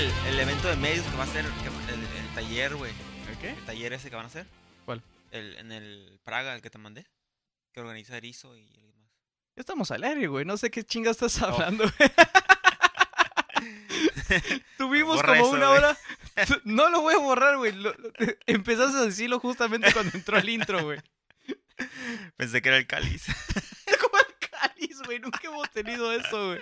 el, el evento de medios que va a ser el, el taller, güey. ¿El qué? El taller ese que van a hacer. ¿Cuál? El, en el Praga, el que te mandé. Que organiza Erizo y alguien más. Ya estamos al aire, güey. No sé qué chinga estás Oh. hablando, güey. Tuvimos Borra como eso, una hora. No lo voy a borrar, güey. Lo- Empezaste a decirlo justamente cuando entró el intro, güey. Pensé que era el cáliz. Güey. Nunca hemos tenido eso, güey.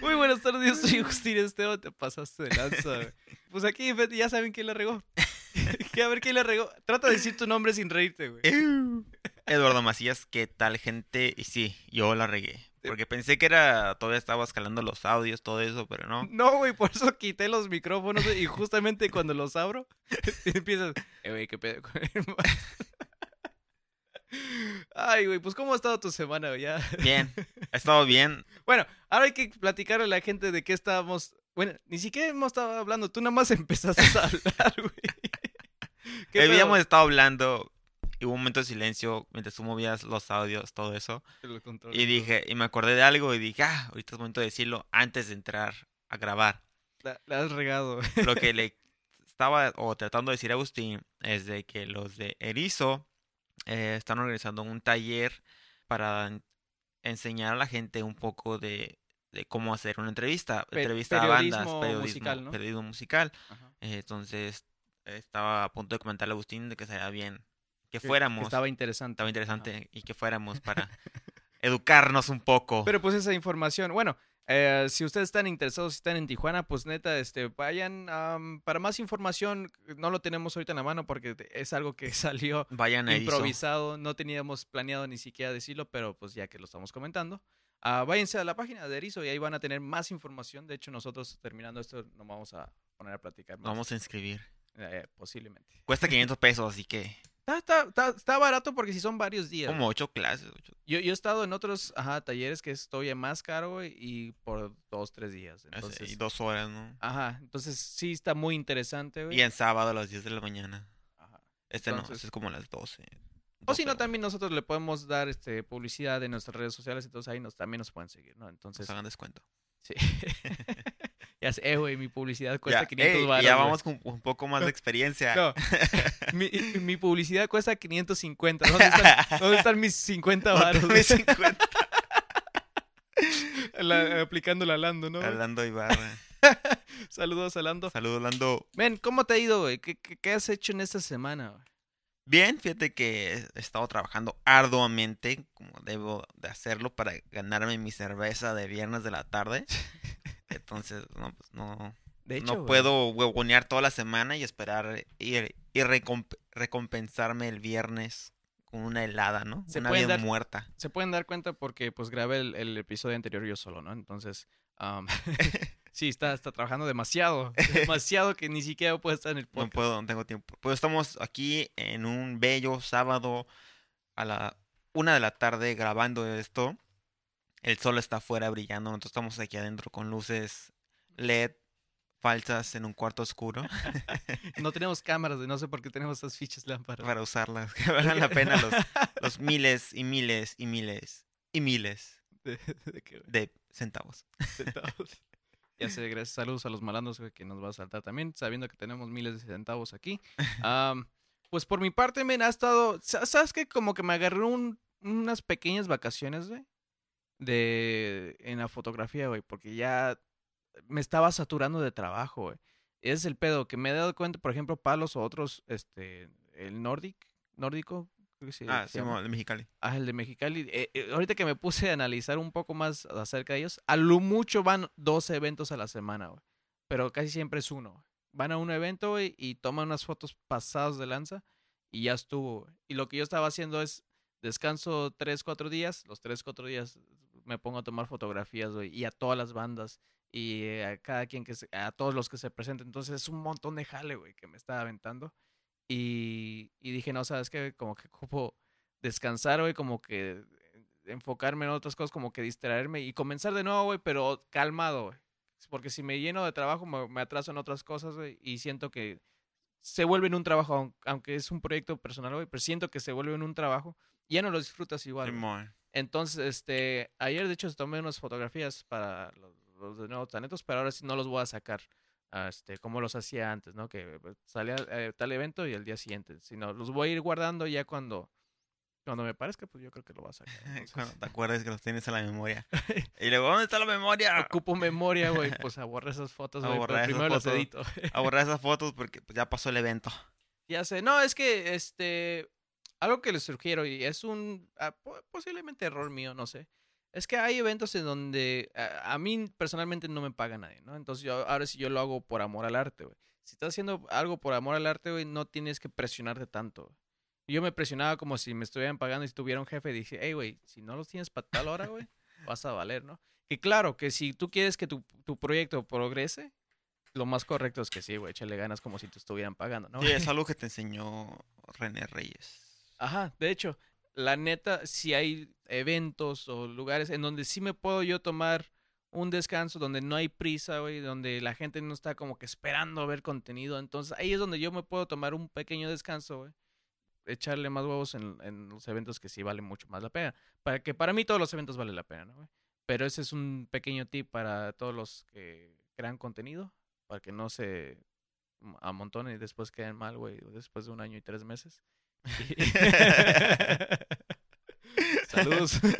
Muy buenas tardes, yo soy Agustín Esteban. Te pasaste de lanza, güey. Pues aquí ya saben quién la regó. Que a ver quién la regó. Trata de decir tu nombre sin reírte, güey. Eduardo Macías, ¿qué tal, gente? Y sí, yo la regué. Porque pensé que era. Todavía estaba escalando los audios, todo eso, pero no. No, güey, por eso quité los micrófonos y justamente cuando los abro, empiezas, eh, güey, qué pedo con el ma-?" Ay, güey, pues ¿cómo ha estado tu semana, güey? Ya. Bien, ha estado bien. Bueno, ahora hay que platicar a la gente de qué estábamos. Bueno, ni siquiera hemos estado hablando, tú nada más empezaste a hablar, güey. Habíamos estado hablando. Y hubo un momento de silencio mientras tú movías los audios, todo eso. Y dije, y me acordé de algo y dije, ah, ahorita es momento de decirlo antes de entrar a grabar. La, la has regado. Lo que le estaba o tratando de decir a Agustín es de que los de Erizo eh, están organizando un taller para en- enseñar a la gente un poco de, de cómo hacer una entrevista, Pe- entrevista a bandas, periodismo musical, ¿no? periodismo musical. Eh, entonces estaba a punto de comentarle a Agustín de que sería bien que fuéramos, que estaba interesante. estaba interesante y que fuéramos para educarnos un poco. Pero pues esa información, bueno, eh, si ustedes están interesados, si están en Tijuana, pues neta, este, vayan para más información. No lo tenemos ahorita en la mano porque es algo que salió Vayan a Erizo. improvisado, no teníamos planeado ni siquiera decirlo, pero pues ya que lo estamos comentando. ah, váyanse a la página de Erizo y ahí van a tener más información. De hecho, nosotros terminando esto nos vamos a poner a platicar más. Vamos a inscribir. eh, posiblemente. Cuesta 500 pesos, así que Está, está, está, está barato porque si son varios días. como 8 clases. ocho- Yo, yo he estado en otros ajá, talleres que es todavía más caro y por dos, tres días. Entonces, y dos horas, ¿no? Ajá, entonces sí está muy interesante, güey. Y en sábado a las 10 de la mañana. Ajá. Este no, este es como a las 12. O si 12 no, también nosotros le podemos dar este publicidad en nuestras redes sociales, entonces ahí nos, también nos pueden seguir, ¿no? Entonces, Nos hagan descuento. sí. ya sé, eh, güey, mi publicidad cuesta Ya, 500 ey, baros. ya vamos con un poco más de experiencia. No, mi, mi publicidad cuesta 550. ¿Dónde están, dónde están mis 50 baros? Vez 50. La- aplicando la Lando, ¿no? Hablando Ibarra. Saludos a Lando. Saludos, Lando. Men, ¿cómo te ha ido, güey? ¿Qué, qué, qué has hecho en esta semana, güey? Bien, fíjate que he estado trabajando arduamente, como debo de hacerlo, para ganarme mi cerveza de viernes de la tarde. Entonces, no, pues no, De hecho, no puedo huevonear toda la semana y esperar y, y recomp- recompensarme el viernes con una helada, ¿no? Se una bien dar- muerta. se pueden dar cuenta porque pues grabé el, el episodio anterior yo solo, ¿no? Entonces, am, sí, está, está trabajando demasiado, demasiado que ni siquiera puede estar en el No podcast. puedo, no tengo tiempo. Pues estamos aquí en un bello sábado a la una de la tarde grabando esto. El sol está afuera brillando, nosotros estamos aquí adentro con luces LED falsas en un cuarto oscuro No tenemos cámaras, no sé por qué tenemos esas fichas lámparas. para usarlas, que valgan la pena los, los miles y miles y miles y miles De- de que- de centavos. centavos. Ya sé, gracias. Saludos a los malandros que nos va a saltar también, sabiendo que tenemos miles de centavos aquí. Pues por mi parte, me ha estado. sa- ¿Sabes qué? Como que me agarré un- unas pequeñas vacaciones, güey. De. En la fotografía, güey. Porque ya me estaba saturando de trabajo, güey. Ese es el pedo. Que me he dado cuenta, por ejemplo, Palos o otros, este. El Nordic. Nórdico. creo que se- Ah, se sí, llama. de Mexicali. Ah, el de Mexicali. Eh, eh, ahorita que me puse a analizar un poco más acerca de ellos, a lo mucho van dos eventos a la semana, güey. Pero casi siempre es uno. Van a un evento, güey, y toman unas fotos pasadas de lanza y ya estuvo, güey. Y lo que yo estaba haciendo es descanso tres, cuatro días. Los tres, cuatro días me pongo a tomar fotografías, güey, y a todas las bandas y eh, a cada quien que se, a todos los que se presenten. Entonces es un montón de jale, güey, que me estaba aventando. Y, y dije, no, sabes que como que ocupo descansar, güey, como que enfocarme en otras cosas, como que distraerme y comenzar de nuevo, güey, pero calmado, güey. Porque si me lleno de trabajo, me, me atraso en otras cosas, güey, y siento que se vuelve en un trabajo, aun- aunque es un proyecto personal, güey, pero siento que se vuelve en un trabajo ya no lo disfrutas igual. güey. Entonces, este, ayer de hecho tomé unas fotografías para los, los de nuevos talentos, pero ahora sí no los voy a sacar a, este, como los hacía antes, ¿no? Que salía eh, tal evento y el día siguiente. Sino los voy a ir guardando ya cuando, cuando me parezca, pues yo creo que lo vas a sacar. entonces, Cuando te acuerdas que los tienes en la memoria. Y luego, ¿dónde está la memoria? Ocupo memoria, güey, pues a borrar esas fotos, A güey. primero las fotos. edito. A borrar esas fotos porque pues, ya pasó el evento. Ya sé, no, es que este algo que les sugiero y es un po- posiblemente error mío, no sé. Es que hay eventos en donde a, a mí personalmente no me paga nadie, ¿no? Entonces yo ahora sí yo lo hago por amor al arte, güey. Si estás haciendo algo por amor al arte, güey, no tienes que presionarte tanto. Yo me presionaba como si me estuvieran pagando y si tuviera un jefe y dije, hey, güey, si no los tienes para tal hora, güey, vas a valer, ¿no? Que claro, que si tú quieres que tu, tu proyecto progrese, lo más correcto es que sí, güey, échale ganas como si te estuvieran pagando, ¿no? Sí, es algo que te enseñó René Reyes. Ajá, de hecho, la neta, si hay eventos o lugares en donde sí me puedo yo tomar un descanso, donde no hay prisa, güey, donde la gente no está como que esperando ver contenido, entonces ahí es donde yo me puedo tomar un pequeño descanso, güey. Echarle más huevos en, en los eventos que sí valen mucho más la pena. Para que para mí todos los eventos valen la pena, ¿no? Pero ese es un pequeño tip para todos los que crean contenido, para que no se amontonen y después queden mal, güey, después de un año y tres meses. Saludos.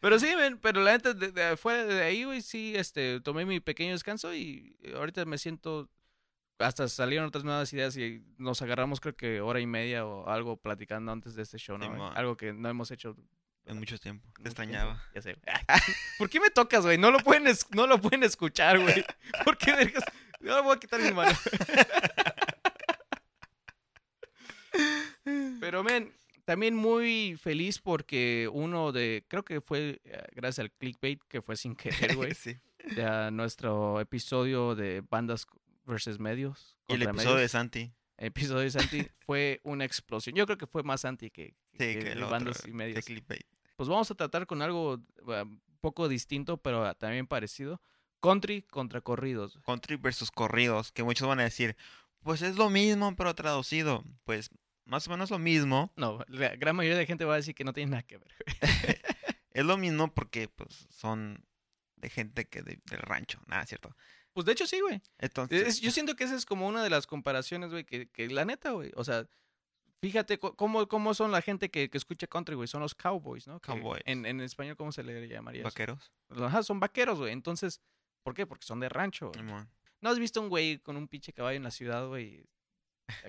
pero sí, men, pero la neta, de, de- fuera de ahí, güey, sí, este, tomé mi pequeño descanso y ahorita me siento, hasta salieron otras nuevas ideas y nos agarramos creo que hora y media o algo platicando antes de este show. Algo que no hemos hecho. En mucho tiempo. Te extrañaba. Ya sé. ¿Por qué me tocas, güey? No lo pueden, no lo pueden escuchar, güey. ¿Por qué vergas? No le voy a quitar mi mano. Pero, men, también muy feliz porque uno de, creo que fue eh, gracias al clickbait que fue sin querer, güey, sí. de nuestro episodio de bandas versus medios. Y el episodio de medios. Santi. El episodio de Santi fue una explosión. Yo creo que fue más Santi que, Sí, que que de otro. bandas y de medios. clickbait. Pues vamos a tratar con algo eh, poco distinto, pero ah, también parecido. Country contra corridos. Country versus corridos. Que muchos van a decir, pues es lo mismo, pero traducido. Pues más o menos lo mismo. No, la gran mayoría de gente va a decir que no tiene nada que ver. Es lo mismo porque pues son de gente que de- del rancho. Nada, ¿cierto? Pues de hecho sí, güey. Entonces, Es- yo siento que esa es como una de las comparaciones, güey, que, que la neta, güey. O sea, fíjate cómo, cómo son la gente que, que escucha country, güey. Son los cowboys, ¿no? Que Cowboys. En, en español, ¿cómo se le llamaría? eso? vaqueros. Ajá, son vaqueros, güey. Entonces, ¿por qué? Porque son de rancho. güey. ¿No has visto un güey con un pinche caballo en la ciudad, güey,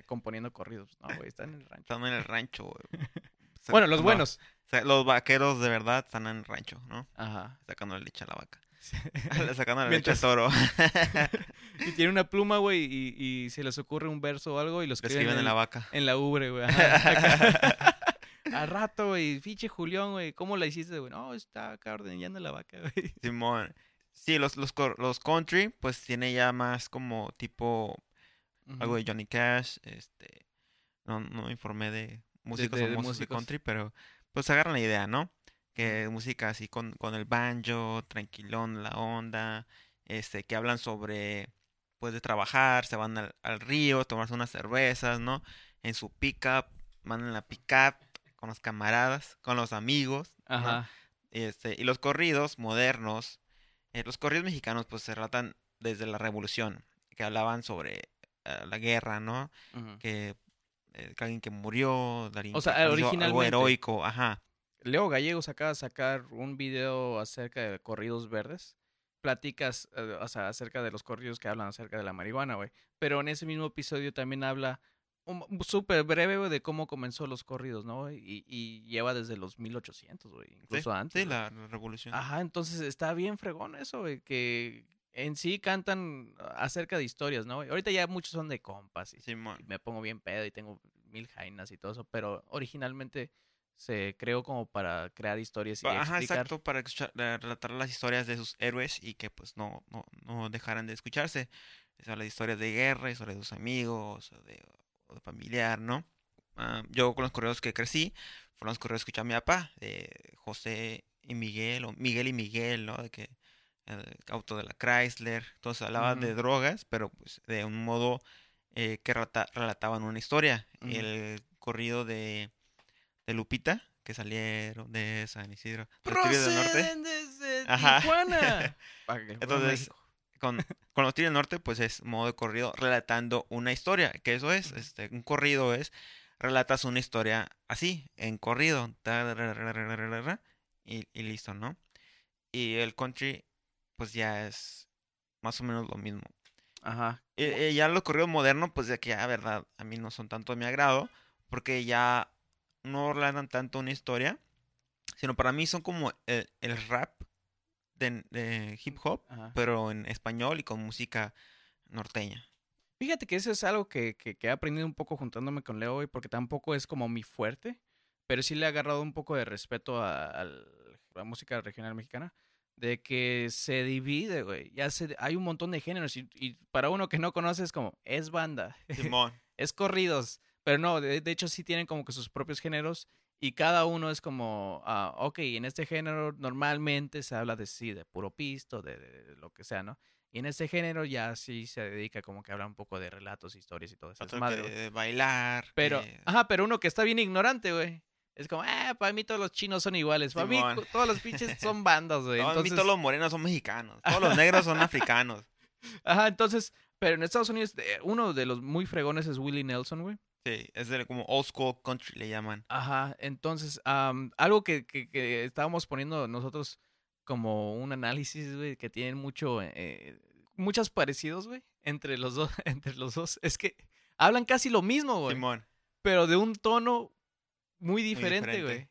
componiendo corridos? No, güey, está en el rancho. Están en el rancho, güey. Bueno, los no, buenos. los vaqueros de verdad están en el rancho, ¿no? Ajá. Sacando la leche a la vaca. Sacando la leche al Mientras- toro. Y tiene una pluma, güey, y, y se les ocurre un verso o algo y lo Lo escriben, escriben en en, la vaca. en la ubre, güey. Al rato, güey, fiche Julián, güey, ¿cómo la hiciste, güey? No, está acá ordeñando la vaca, güey. Simón. Sí, los, los, los country, pues tiene ya más como tipo algo de Johnny Cash. Este. No, no me informé de músicos de- de famosos de músicos. country, pero pues agarran la idea, ¿no? Que música así con, con el banjo, tranquilón, la onda, este, que hablan sobre, pues de trabajar, se van al, al río, tomarse unas cervezas, ¿no? En su pickup, mandan la pickup con los camaradas, con los amigos, ¿no? Ajá. Este, y los corridos modernos, eh, los corridos mexicanos pues se relatan desde la revolución, que hablaban sobre eh, la guerra, ¿no? Que, eh, que alguien que murió, alguien O sea, que hizo algo originalmente. heroico, ajá. Leo Gallegos acaba de sacar un video acerca de corridos verdes. Platicas, eh, o sea, acerca de los corridos que hablan acerca de la marihuana, güey. Pero en ese mismo episodio también habla súper breve, güey, de cómo comenzó los corridos, ¿no? Y, y lleva desde los 1800, güey. Incluso sí, antes. Sí, la, la revolución. Ajá, entonces está bien fregón eso, güey, que en sí cantan acerca de historias, ¿no? Ahorita ya muchos son de compas y, me pongo bien pedo y tengo mil jainas y todo eso, pero originalmente se creó como para crear historias y Ajá, explicar. exacto, para escuchar- relatar las historias de sus héroes y que pues no, no, no dejaran de escucharse. Son las historias de guerra, y sobre sus amigos, o de, o de familiar, ¿no? Ah, yo con los correos que crecí, fueron los correos que escuchaba mi papá, de José y Miguel, o Miguel y Miguel, ¿no? De que el auto de la Chrysler, entonces hablaban de drogas, pero pues de un modo eh, que relata- relataban una historia. El corrido de, de Lupita, que salieron de San Isidro, Tigres del Norte. Proceden desde de Ajá. Tijuana. Entonces, con, con los Tigres del Norte, pues es modo de corrido relatando una historia, que eso es, este, un corrido es, relatas una historia así, en corrido, y listo, ¿no? Y el country, pues ya es más o menos lo mismo. Ajá. Y, y ya los corridos modernos, pues de que ya, verdad, a mí no son tanto de mi agrado, porque ya no relatan tanto una historia, sino para mí son como el, el rap de, de hip hop, Ajá. pero en español y con música norteña. Fíjate que eso es algo que, que, que he aprendido un poco juntándome con Leo, güey, porque tampoco es como mi fuerte, pero sí le he agarrado un poco de respeto a, a la música regional mexicana, de que se divide, güey. Ya se, hay un montón de géneros y, y para uno que no conoce es como, es banda, Simón. es corridos, pero no, de, de hecho sí tienen como que sus propios géneros y cada uno es como, ah, ok, en este género normalmente se habla de sí, de puro pisto, de, de- de lo que sea, ¿no? Y en este género ya sí se dedica como que habla un poco de relatos, historias y todo eso. De bailar. Pero, que- ajá, pero uno que está bien ignorante, güey. Es como, ah, para mí todos los chinos son iguales. Para mí Simón. todos los pinches son bandas, güey. No, a mí Entonces, todos los morenos son mexicanos. Todos los negros son africanos. ajá, entonces, pero en Estados Unidos, eh, uno de los muy fregones es Willie Nelson, güey. Sí, es de como old school country le llaman. Ajá, entonces, algo que, que, que estábamos poniendo nosotros como un análisis, güey, que tienen mucho, eh, muchos parecidos, güey, entre los dos, entre los dos, es que hablan casi lo mismo, güey, Simón. pero de un tono muy diferente, güey.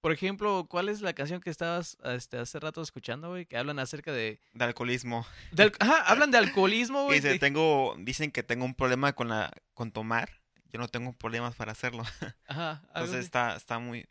Por ejemplo, ¿cuál es la canción que estabas este, hace rato escuchando, güey? Que hablan acerca de... De alcoholismo. de al- ajá, hablan de alcoholismo, güey. dice, tengo, dicen que tengo un problema con la, con tomar. Yo no tengo problemas para hacerlo. Ajá, Entonces está, está muy.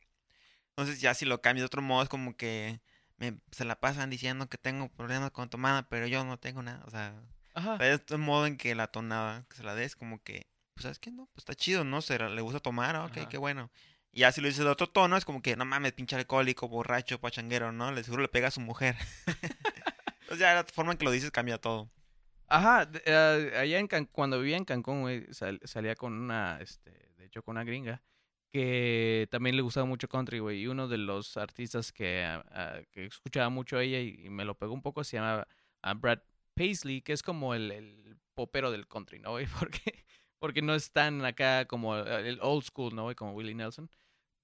Entonces ya si lo cambio de otro modo es como que me, se la pasan diciendo que tengo problemas con tomada, pero yo no tengo nada. O sea, Ajá. es un modo en que la tonada que se la des como que, pues sabes que no, pues está chido, ¿no? Se le gusta tomar, ok, Ajá. qué bueno. Y ya si lo dices de otro tono es como que, no mames, pinche alcohólico, borracho, pachanguero, ¿no? Le seguro le pega a su mujer. Entonces ya la forma en que lo dices cambia todo. Ajá, eh, allá en Can- cuando vivía en Cancún, güey, sal- salía con una, este, de hecho con una gringa, que también le gustaba mucho country, güey, y uno de los artistas que, ah, ah, que escuchaba mucho a ella y, me lo pegó un poco se llama ah, Brad Paisley, que es como el popero del country, ¿no, güey? Porque, porque no es tan acá como el old school, ¿no? Como Willie Nelson.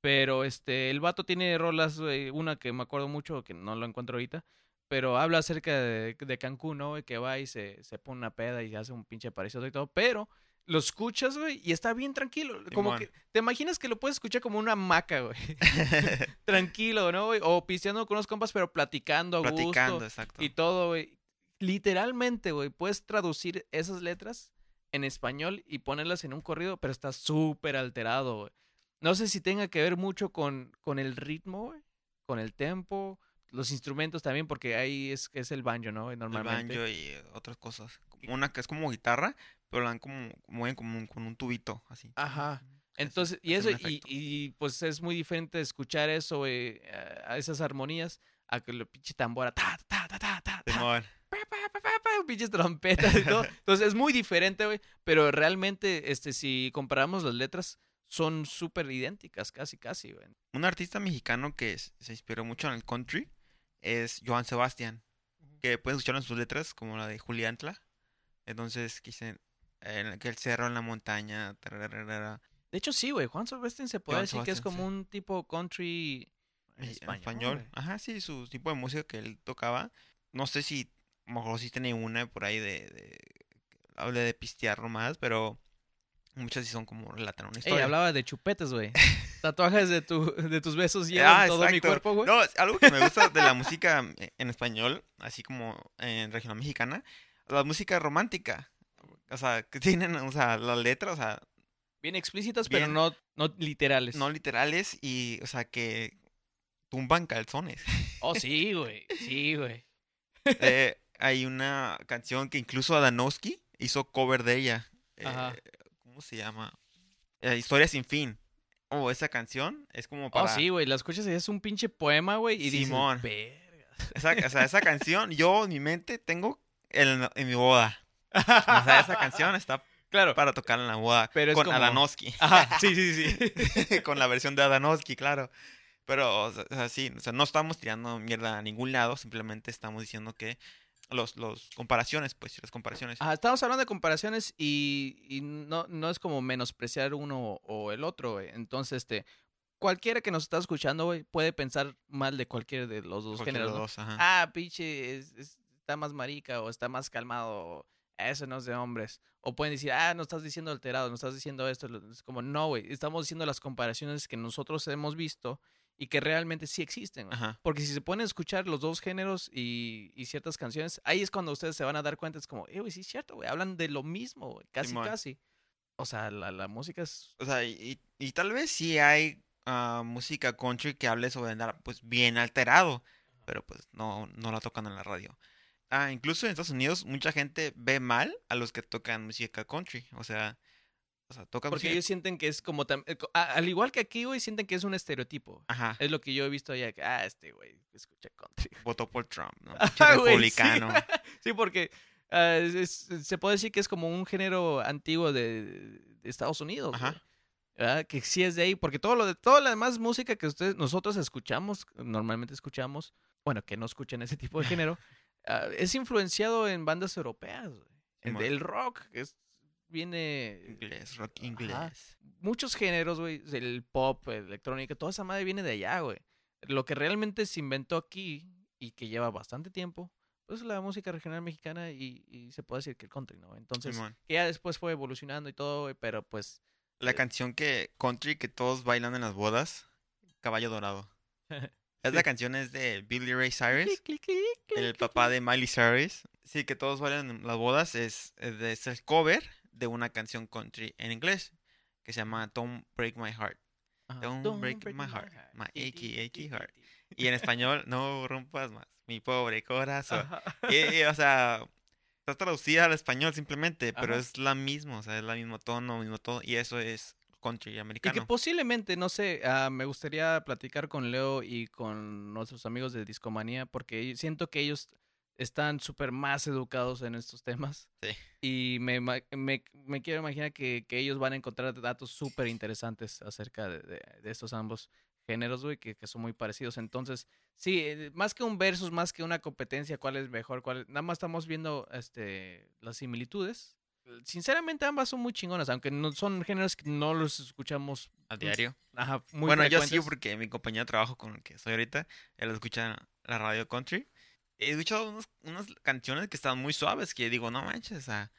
Pero este, el vato tiene rolas, güey, una que me acuerdo mucho, que no lo encuentro ahorita, pero habla acerca de, de Cancún, ¿no? Que va y se, se pone una peda y hace un pinche parecido y todo, pero lo escuchas, güey, y está bien tranquilo. Como que, te imaginas que lo puedes escuchar como una maca, güey. Tranquilo, ¿no, güey? O pisteando con unos compas, pero platicando a Platicando, gusto exacto. y todo, güey. Literalmente, güey, puedes traducir esas letras en español y ponerlas en un corrido, pero está súper alterado, güey. No sé si tenga que ver mucho con, con el ritmo, güey, con el tempo, los instrumentos también, porque ahí es, es el banjo, ¿no? güey? el Normalmente. banjo y otras cosas. Una que es como guitarra, pero la dan como, mueven como un- con un tubito, así. Ajá. Así, Entonces, y eso, y, y, pues es muy diferente escuchar eso, güey, a esas armonías, a que lo pinche tambora, ta, ta, ta, ta, ta, ta, Pinches trompetas y todo. Entonces es muy diferente, güey. Pero realmente, este, si comparamos las letras, son súper idénticas, casi, casi, güey. Un artista mexicano que se inspiró mucho en el country es Joan Sebastián, que puedes escuchar en sus letras como la de Juliantla. Entonces, que dicen eh, que el cerro en la montaña. tararara, De hecho, sí, güey. Juan Sebastián se puede Joan decir que es como sí. un tipo country en español. Ajá, sí, su tipo de música que él tocaba. No sé si, a lo mejor sí tiene una por ahí de, de hable de pistear nomás, pero muchas sí son como relatan una Ey, historia. hablaba de chupetes, güey. Tatuajes de, tu, de tus besos llevan Ah, todo mi cuerpo, güey. No, algo que me gusta de la música eh, en español, así como en regional mexicana, la música romántica. O sea, que tienen, o sea, las letras, o sea, Bien explícitas, pero no, no literales. no literales y, o sea, que tumban calzones. Oh, sí, güey. Sí, güey. Eh, hay una canción que incluso Adanowski hizo cover de ella. Eh. ¿Cómo se llama? Eh, Historia sin fin. Oh, esa canción es como para... Oh, sí, güey. La escuchas y es un pinche poema, güey. Y Simón. dices. Esa, o sea, esa canción, yo en mi mente tengo en, en mi boda. O sea, esa canción está Claro. para tocar en la boda. Pero con como- Adanowski. Ajá, sí, sí, sí. con la versión de Adanowski, claro. Pero, o sea, sí, o sea, no estamos tirando mierda a ningún lado, simplemente estamos diciendo que los, los comparaciones, pues, las comparaciones. Ajá, estamos hablando de comparaciones y, y no, no es como menospreciar uno o el otro, güey. Entonces, este, cualquiera que nos está escuchando, güey, puede pensar mal de cualquiera de los dos Cualquiera géneros. Ah, pinche, es- es- está más marica o está más calmado. o, Eso no es de hombres. O pueden decir, ah, no estás diciendo alterado, no estás diciendo esto. Es como, no, güey. Estamos diciendo las comparaciones que nosotros hemos visto y que realmente sí existen. Ajá. Porque si se ponen a escuchar los dos géneros y, y ciertas canciones, ahí es cuando ustedes se van a dar cuenta. Es como, eh, güey, sí es cierto, güey. Hablan de lo mismo. Casi, casi. O sea, la, la música es. O sea, y, tal vez sí hay ah, música country que hable sobre andar pues bien alterado, pero pues no, no la tocan en la radio. Ah, incluso en Estados Unidos mucha gente ve mal a los que tocan música country, o sea, o sea, tocan Porque música- ellos sienten que es como. tam- eh, Al igual que aquí, güey, sienten que es un estereotipo. Ajá, Es lo que yo he visto allá. que, Ah, este, güey, escucha country. votó por Trump, ¿no? Ajá, Pinche güey, sí. republicano. Sí, porque ah, es- es- se puede decir que es como un género antiguo de, de Estados Unidos. Ajá. güey. ¿Verdad? Que sí es de ahí, porque todo lo de, toda la demás música que ustedes, nosotros escuchamos, normalmente escuchamos, bueno, que no escuchen ese tipo de género, ah, es influenciado en bandas europeas. güey. Simón. el rock es, viene Inglés, rock Ajá. inglés. muchos géneros, güey, el pop, electrónica, toda esa madre viene de allá, güey. Lo que realmente se inventó aquí y que lleva bastante tiempo, pues la música regional mexicana y, y se puede decir que el country, ¿no? Entonces, Simón. que ya después fue evolucionando y todo, güey, pero pues... La eh, canción que country que todos bailan en las bodas, Caballo Dorado. Sí. Esa canción es de Billy Ray Cyrus. el papá de Miley Cyrus. Sí, que todos bailan en las bodas. Es, es, es el cover de una canción country en inglés que se llama Don't Break My Heart. Ajá. Don't break my heart, my achy, achy heart. Y en español, no rompas más mi pobre corazón. Y, y, o sea, está traducida al español simplemente, pero Ajá. es la misma, o sea, es la mismo tono, mismo todo. Y eso es country Y que americano. posiblemente, no sé, ah, me gustaría platicar con Leo y con nuestros amigos de Discomanía, porque siento que ellos están súper más educados en estos temas. Sí. Y me, me, me quiero imaginar que, que ellos van a encontrar datos súper interesantes acerca de, de- de estos ambos géneros, güey, que, que son muy parecidos. Entonces, sí, eh, más que un versus, más que una competencia, cuál es mejor, cuál es- nada más estamos viendo este las similitudes. Sinceramente ambas son muy chingonas, aunque no son géneros que no los escuchamos a diario. ajá, muy bueno, yo sí, porque mi compañero de trabajo con el que soy ahorita, él escucha la radio country. He escuchado unos- unas canciones que están muy suaves, que digo, no manches, o sea,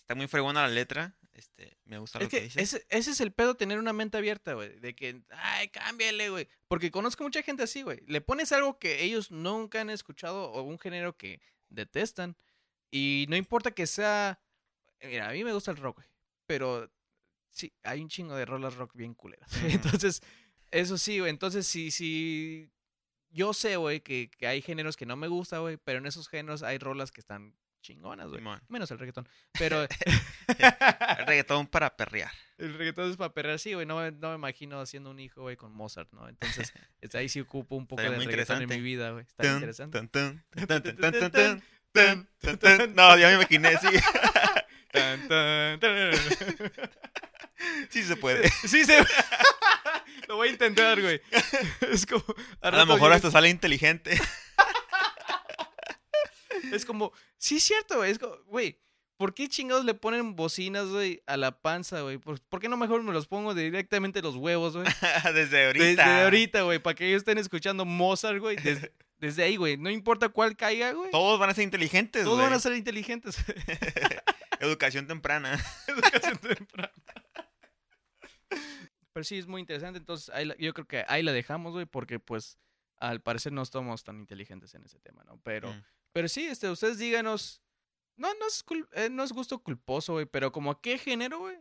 está muy fregona la letra. Este, me gusta lo Es que, que dice. ese, ese es el pedo, tener una mente abierta, güey. De que, ay, cámbiale, güey. Porque conozco mucha gente así, güey. Le pones algo que ellos nunca han escuchado o un género que detestan. Y no importa que sea. Mira, a mí me gusta el rock, güey. Pero sí, hay un chingo de rolas rock bien culeras. Entonces, eso sí, güey. Entonces, si, si yo sé, güey, que, que, hay géneros que no me gusta, güey, pero en esos géneros hay rolas que están chingonas, güey. Menos el reggaetón. Pero. el reggaetón para perrear. El reggaetón es para perrear, sí, güey. No, no, me imagino haciendo un hijo, güey, con Mozart, ¿no? Entonces, ahí sí ocupo un poco de reggaetón en mi vida, güey. Está interesante. Tan, tan, no, ya me imaginé, sí. sí se puede. Sí se puede. Lo voy a intentar, güey. Es como... A lo mejor hasta sale inteligente. Es como... Sí, es cierto, güey. Es como... Güey, ¿por qué chingados le ponen bocinas, güey, a la panza, güey? ¿Por, por qué no mejor me los pongo directamente los huevos, güey? Desde ahorita. Desde ahorita, güey, para que ellos estén escuchando Mozart, güey. Desde, desde ahí, güey. No importa cuál caiga, güey. Todos van a ser inteligentes, Todos güey. van a ser inteligentes. Educación temprana. Educación temprana. Pero sí, es muy interesante. Entonces, ahí la- yo creo que ahí la dejamos, güey, porque pues al parecer no estamos tan inteligentes en ese tema, ¿no? Pero, Mm. pero sí, este, ustedes díganos. No, no es, cul- eh, no es gusto culposo, güey, pero como a qué género, güey.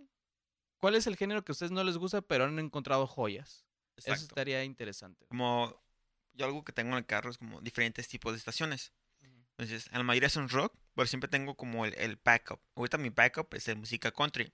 ¿Cuál es el género que a ustedes no les gusta, pero han encontrado joyas? Eso estaría interesante. Como yo algo que tengo en el carro es como diferentes tipos de estaciones. Entonces, en la mayoría son rock, pero siempre tengo como el, el backup. Ahorita mi backup es de música country.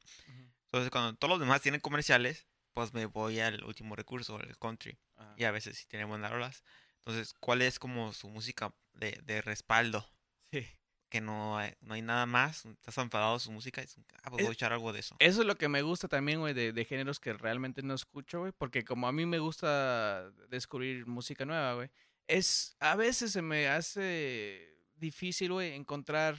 Entonces, cuando todos los demás tienen comerciales, pues me voy al último recurso, el country. Ajá. Y a veces sí tienen buenas rolas. Entonces, ¿cuál es como su música de, de respaldo? Sí. que no hay, no hay nada más, estás enfadado su música, y ah, pues Es- voy a echar algo de eso. Eso es lo que me gusta también, güey, de, de géneros que realmente no escucho, güey. Porque como a mí me gusta descubrir música nueva, güey. Es, a veces se me hace difícil, güey, encontrar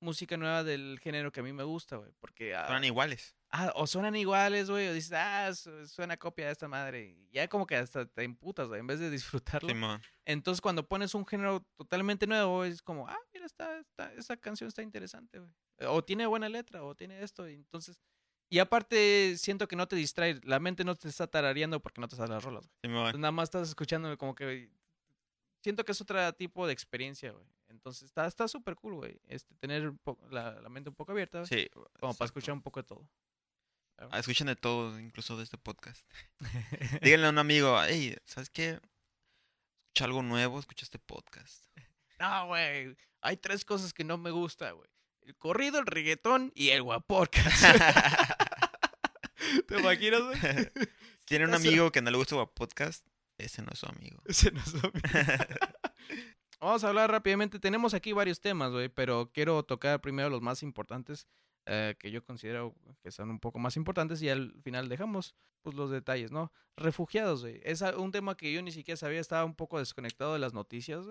música nueva del género que a mí me gusta, güey. Porque... ah, iguales. Ah, o suenan iguales, güey, o dices, ah, su- suena copia de esta madre. Y ya como que hasta te imputas, güey, en vez de disfrutarlo. Simón. Entonces, cuando pones un género totalmente nuevo, es como, ah, mira, está, está, esa canción está interesante, güey. O tiene buena letra, o tiene esto. Y entonces, y aparte, siento que no te distrae. La mente no te está tarareando porque no te salen las rolas, güey. Entonces, nada más estás escuchando como que. Siento que es otro tipo de experiencia, güey. Entonces, está está súper cool, güey. Este, tener la, la mente un poco abierta, Sí. como para escuchar un poco de todo. Ah, Escuchen de todo, incluso de este podcast. Díganle a un amigo, hey, ¿sabes qué? Escucha algo nuevo, escucha este podcast. No, güey. Hay tres cosas que no me gusta, güey. El corrido, el reggaetón y el guapodcast. ¿Te imaginas, güey? Si tiene un amigo que no le gusta el podcast, ese no es su amigo. Se nos olvidó. Vamos a hablar rápidamente. Tenemos aquí varios temas, güey, pero quiero tocar primero los más importantes eh, que yo considero que son un poco más importantes y al final dejamos pues los detalles, ¿no? Refugiados, güey. Es un tema que yo ni siquiera sabía, estaba un poco desconectado de las noticias.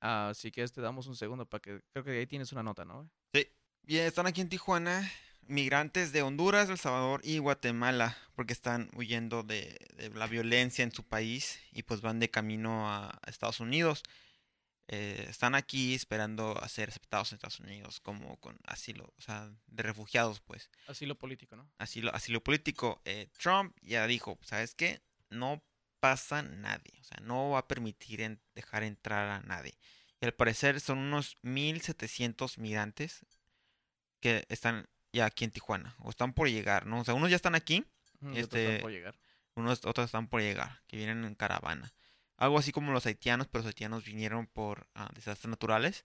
Así que este damos un segundo para que creo que ahí tienes una nota, ¿no? güey? Bien, están aquí en Tijuana migrantes de Honduras, El Salvador y Guatemala, porque están huyendo de, de la violencia en su país y pues van de camino a Estados Unidos. Eh, están aquí esperando a ser aceptados en Estados Unidos como con asilo, o sea, de refugiados, pues, Asilo político, ¿no? asilo, asilo político. Eh, Trump ya dijo, ¿sabes qué? No pasa nadie, o sea, no va a permitir en- dejar entrar a nadie. Y al parecer son unos 1.700 migrantes que están ya aquí en Tijuana, o están por llegar, ¿no? O sea, unos ya están aquí, otros están Este, por llegar. unos otros están por llegar, que vienen en caravana. Algo así como los haitianos, pero los haitianos vinieron por ah, desastres naturales,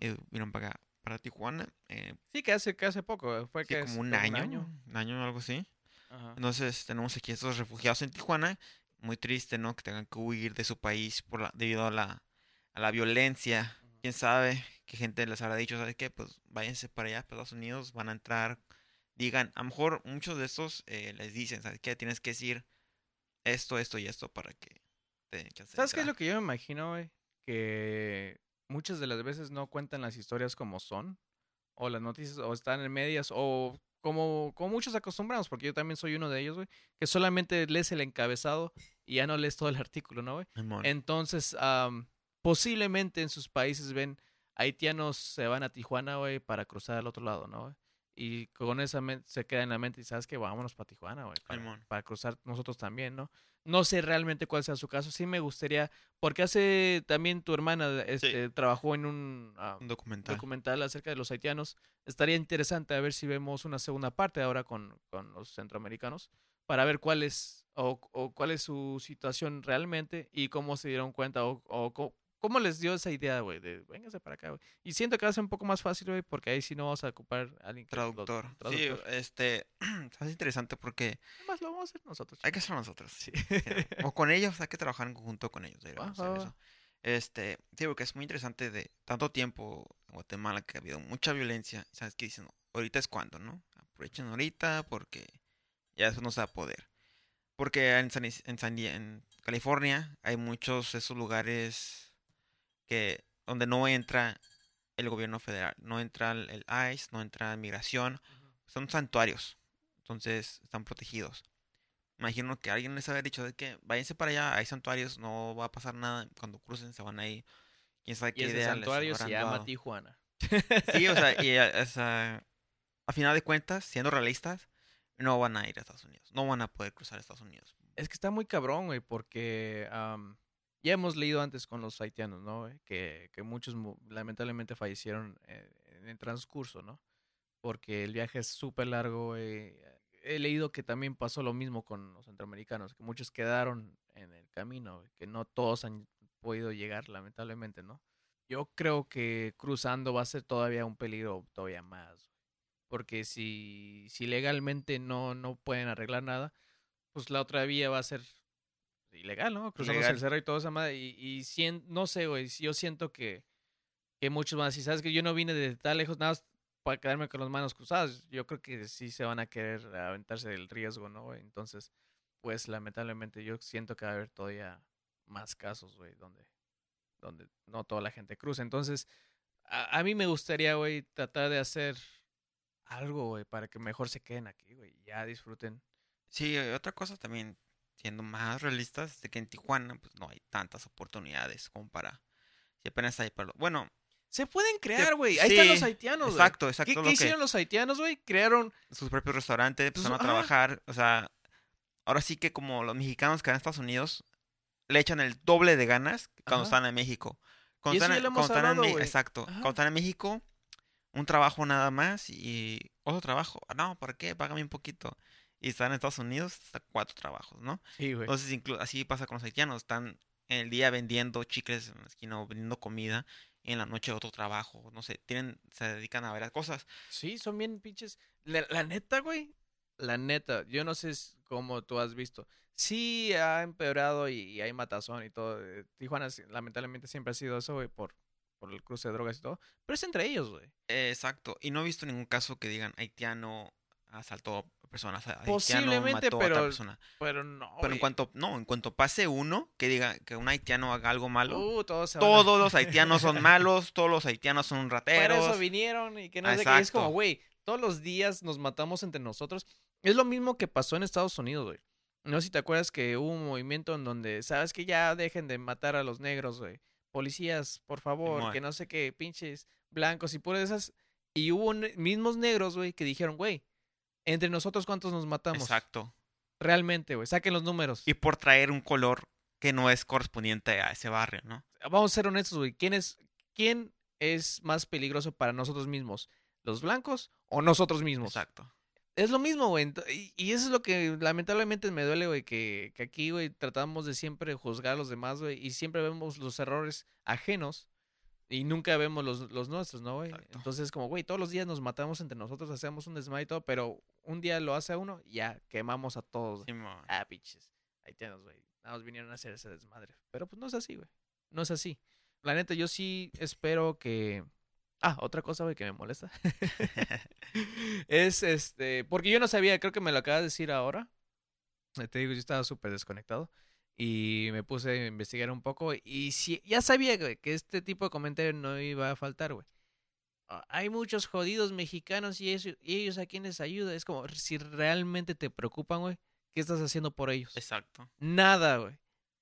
eh, vinieron para acá, para Tijuana, eh, Sí, que hace, que hace poco, fue sí, que como un año, un año o algo así. Ajá. Entonces tenemos aquí estos refugiados en Tijuana. Muy triste, ¿no? Que tengan que huir de su país por la, debido a la, a la violencia. Quién sabe qué gente les habrá dicho, ¿sabes qué? Pues váyanse para allá, para Estados Unidos, van a entrar. Digan, a lo mejor muchos de estos eh, les dicen, ¿sabes qué? Tienes que decir esto, esto y esto para que de ¿Sabes qué es lo entrar". que yo me imagino, güey? Que muchas de las veces no cuentan las historias como son, o las noticias, o están en medias, o como, como muchos acostumbramos, porque yo también soy uno de ellos, güey, que solamente lees el encabezado y ya no lees todo el artículo, ¿no, güey? Entonces, am, posiblemente en sus países ven haitianos se van a Tijuana, güey, para cruzar al otro lado, ¿no? güey? Y con esa mente se queda en la mente y sabes que vámonos para Tijuana, güey, para cruzar nosotros también, ¿no? No sé realmente cuál sea su caso. Sí me gustaría, porque hace también tu hermana este, trabajó en un Un documental. documental acerca de los haitianos. Estaría interesante a ver si vemos una segunda parte ahora con, con los centroamericanos para ver cuál es o, o cuál es su situación realmente y cómo se dieron cuenta o, o cómo les dio esa idea, güey, de véngase para acá, güey. Y siento que va a ser un poco más fácil, güey, porque ahí sí no vamos a ocupar a alguien que lo- Traductor. Sí, traductor. este, es interesante porque Además lo vamos a hacer nosotros. hay que hacerlo nosotros. Sí. o con ellos, hay que trabajar en conjunto con ellos. hacer eso. Este, digo que es muy interesante de tanto tiempo en Guatemala que ha habido mucha violencia. ¿Sabes qué dicen? Ahorita es cuando, ¿no? Aprovechen ahorita porque ya eso no se va a poder. Porque en, San, en, San en California hay muchos esos lugares que donde no entra el gobierno federal, no entra el, ICE, no entra migración, son santuarios, entonces están protegidos. Imagino que alguien les había dicho de que váyanse para allá, hay santuarios, no va a pasar nada, cuando crucen se van ahí. Quién sabe Y qué ese idea les santuario se habrán llama dado. Tijuana. Sí, o sea, y a final de cuentas, siendo realistas, no van a ir a Estados Unidos, no van a poder cruzar a Estados Unidos. Es que está muy cabrón, güey, porque ya hemos leído antes con los haitianos, ¿no? güey? Que, que muchos mu- lamentablemente fallecieron eh, en el transcurso, ¿no? Porque el viaje es súper largo, güey. He leído que también pasó lo mismo con los centroamericanos, que muchos quedaron en el camino, que no todos han podido llegar, lamentablemente, ¿no? Yo creo que cruzando va a ser todavía un peligro todavía más. Porque si, si legalmente no, no pueden arreglar nada, pues la otra vía va a ser ilegal, ¿no? Cruzamos Ilegal. el cerro y toda esa madre. Y, y no sé, güey, yo siento que que muchos van a decir, sabes que yo no vine de tan lejos nada más para quedarme con las manos cruzadas. Yo creo que sí se van a querer aventarse del riesgo, ¿no? güey? Entonces, pues lamentablemente yo siento que va a haber todavía más casos, güey, donde, donde no toda la gente cruza. Entonces, a, a mí me gustaría, güey, tratar de hacer algo, güey, para que mejor se queden aquí, güey, y ya disfruten. Sí, otra cosa también, siendo más realistas, de que en Tijuana pues no hay tantas oportunidades como para... Si apenas hay para... Bueno, Se pueden crear, güey. Ahí están los haitianos, güey. exacto, ¿Qué, exacto. qué lo que- hicieron los haitianos, güey? Crearon sus propios restaurantes, empezaron a trabajar, o sea, ahora sí que como los mexicanos que van a Estados Unidos le echan el doble de ganas que cuando Ajá. están en México. Y Cuando eso están, cuando están en hablado, exacto, Ajá. cuando están en México, un trabajo nada más y otro trabajo, ah, no, ¿para qué? Págame un poquito. Y están en Estados Unidos, hasta cuatro trabajos, ¿no? Sí, güey. Entonces, inclu- así pasa con los haitianos, están en el día vendiendo chicles en la esquina o vendiendo comida, y en la noche otro trabajo, no sé, tienen, se dedican a varias cosas. Sí, son bien pinches. La, la neta, güey. La neta, yo no sé cómo tú has visto. Sí ha empeorado y, y hay matazón y todo. eh, Tijuana lamentablemente siempre ha sido eso, güey, por, por el cruce de drogas y todo. Pero es entre ellos, güey. Eh, Exacto. Y no he visto ningún caso que digan haitiano asaltó personas, Posiblemente, mató a otra pero- persona. Pero no, Pero en cuanto, no, en cuanto pase uno que diga que un haitiano haga algo malo, Uh, todos los haitianos son malos, todos los haitianos son rateros. eso vinieron y que no sé qué. Es Exacto. como, güey, todos los días nos matamos entre nosotros. Es lo mismo que pasó en Estados Unidos, güey. No sé si te acuerdas que hubo un movimiento en donde, sabes que ya dejen de matar a los negros, güey. Policías, por favor, que no sé qué, pinches blancos y puras esas. Y hubo mismos negros, güey, que dijeron, güey, entre nosotros cuántos nos matamos. Exacto. Realmente, güey, saquen los números. Y por traer un color que no es correspondiente a ese barrio, ¿no? vamos a ser honestos, güey. ¿Quién es, ¿Quién es más peligroso para nosotros mismos? ¿Los blancos o nosotros mismos? Exacto. Es lo mismo, güey. y eso es lo que lamentablemente me duele, güey, que, que aquí, güey, tratamos de siempre juzgar a los demás, güey, y siempre vemos los errores ajenos y nunca vemos los, los nuestros, ¿no, güey? Exacto. Entonces, como, güey, todos los días nos matamos entre nosotros, hacemos un desmadre y todo, pero un día lo hace uno, y ya, quemamos a todos. Simón. Ah, pinches. Haitianos, güey. Más vinieron a hacer ese desmadre. Pero pues no es así, güey. No es así. La neta, yo sí espero que. Ah, otra cosa, güey, que me molesta. es este. Porque yo no sabía, creo que me lo acabas de decir ahora. Eh, Te digo, yo estaba súper desconectado. Y me puse a investigar un poco. Y sí, ya sabía, güey, que este tipo de comentario no iba a faltar, güey. Ah, Hay muchos jodidos mexicanos y, eso, y ellos a quienes ayuda. Es como, si realmente te preocupan, güey, ¿qué estás haciendo por ellos? Exacto. Nada, güey.